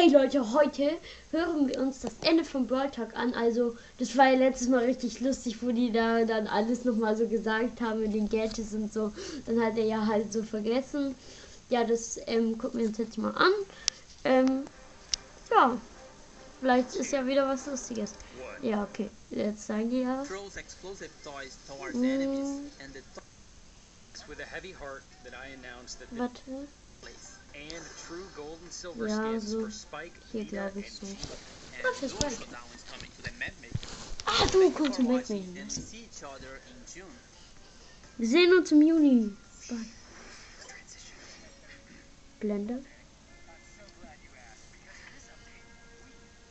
Hey Leute, heute hören wir uns das Ende vom Brawl Talk an. Also, das war ja letztes Mal richtig lustig, wo die da dann alles nochmal so gesagt haben mit den Gadgets und so. Dann hat er ja halt so vergessen. Ja, das ähm, gucken wir uns jetzt mal an. Ähm, ja, vielleicht ist ja wieder was Lustiges. Ja, okay, jetzt sagen die ja. throws explosive toys towards Mm. enemies, and the to- with a heavy heart that I announced that the Warte, place and true gold and silver Ja, skins so for Spike, hier glaube ich so. Das ist Spike. Ah, du other in June. Wir sehen uns im Juni. Bye. Blende.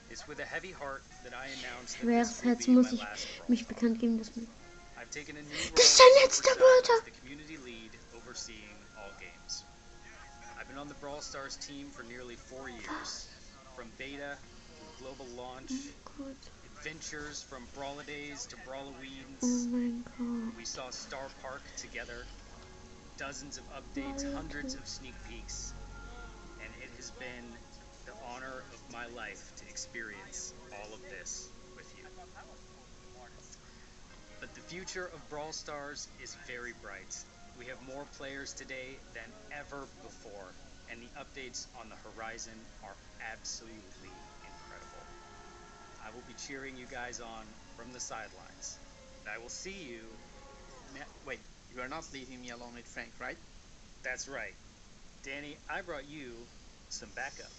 It's with a heavy heart that I announced that Schweres Herz be muss ich mich bekannt geben, dass mir. I've taken a new Das ist as letzter Super I've been on the Brawl Stars team for nearly four years, from beta to global launch, Gott. adventures from Brawladays to Oh Brawloweens. mein We saw Star Park together, dozens of updates, hundreds of sneak peeks, and it has been the honor of my life to experience all of this with you. But the future of Brawl Stars is very bright. We have more players today than ever before, and the updates on the horizon are absolutely incredible. I will be cheering you guys on from the sidelines. And I will see you. Ne- Wait, you are not leaving me alone with Frank, right? That's right. Danny, I brought you some backup.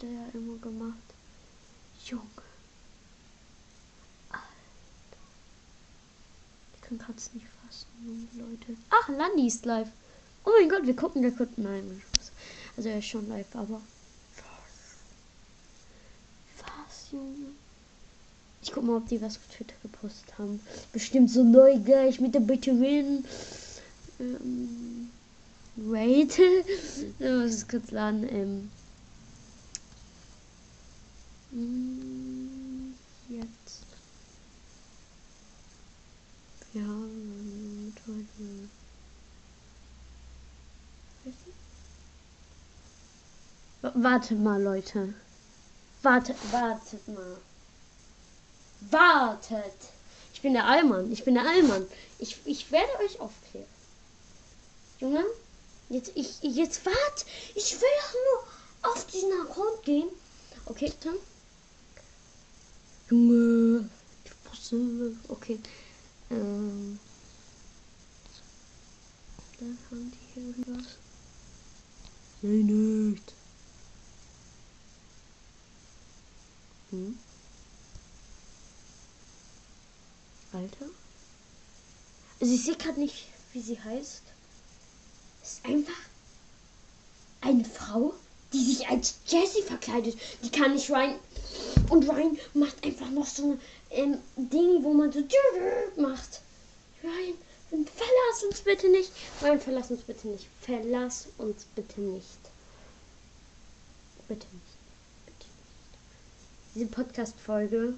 Hat er ja immer gemacht. Junge. Alter. Ich kann grad nicht fassen, Leute. Ach, Landi ist live. Oh mein Gott, wir gucken der Kunden. Nein. Also er ist schon live, aber. Was? Was, Junge? Ich guck mal, ob die was auf Twitter gepostet haben. Bestimmt so neu gleich mit der Batterien. Ähm, wait. Ich es kurz laden. Ähm. Mm, Jetzt. Ja, W- Wartet mal, Leute. Wartet, wartet mal. Wartet! Ich bin der Allmann. Ich bin der Allmann. Ich, ich werde euch aufklären. Junge, jetzt, ich, jetzt wart. Ich will doch nur auf diesen Account gehen. Okay, dann. Junge, ich wusste. Okay. Ähm. Dann haben die hier irgendwas. Nein, nicht. Hm? Alter? Also ich sehe gerade nicht, wie sie heißt. Es ist einfach eine Frau, die sich als Jessie verkleidet. Die kann nicht rein. Und Ryan macht einfach noch so ein ähm, Ding, wo man so macht. Ryan, verlass uns bitte nicht. Ryan, verlass uns bitte nicht. Verlass uns bitte nicht. Bitte nicht. Bitte nicht. Diese Podcast-Folge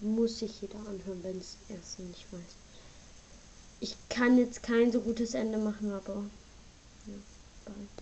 muss sich jeder anhören, wenn es erst nicht weiß. Ich kann jetzt kein so gutes Ende machen, aber ja, bald.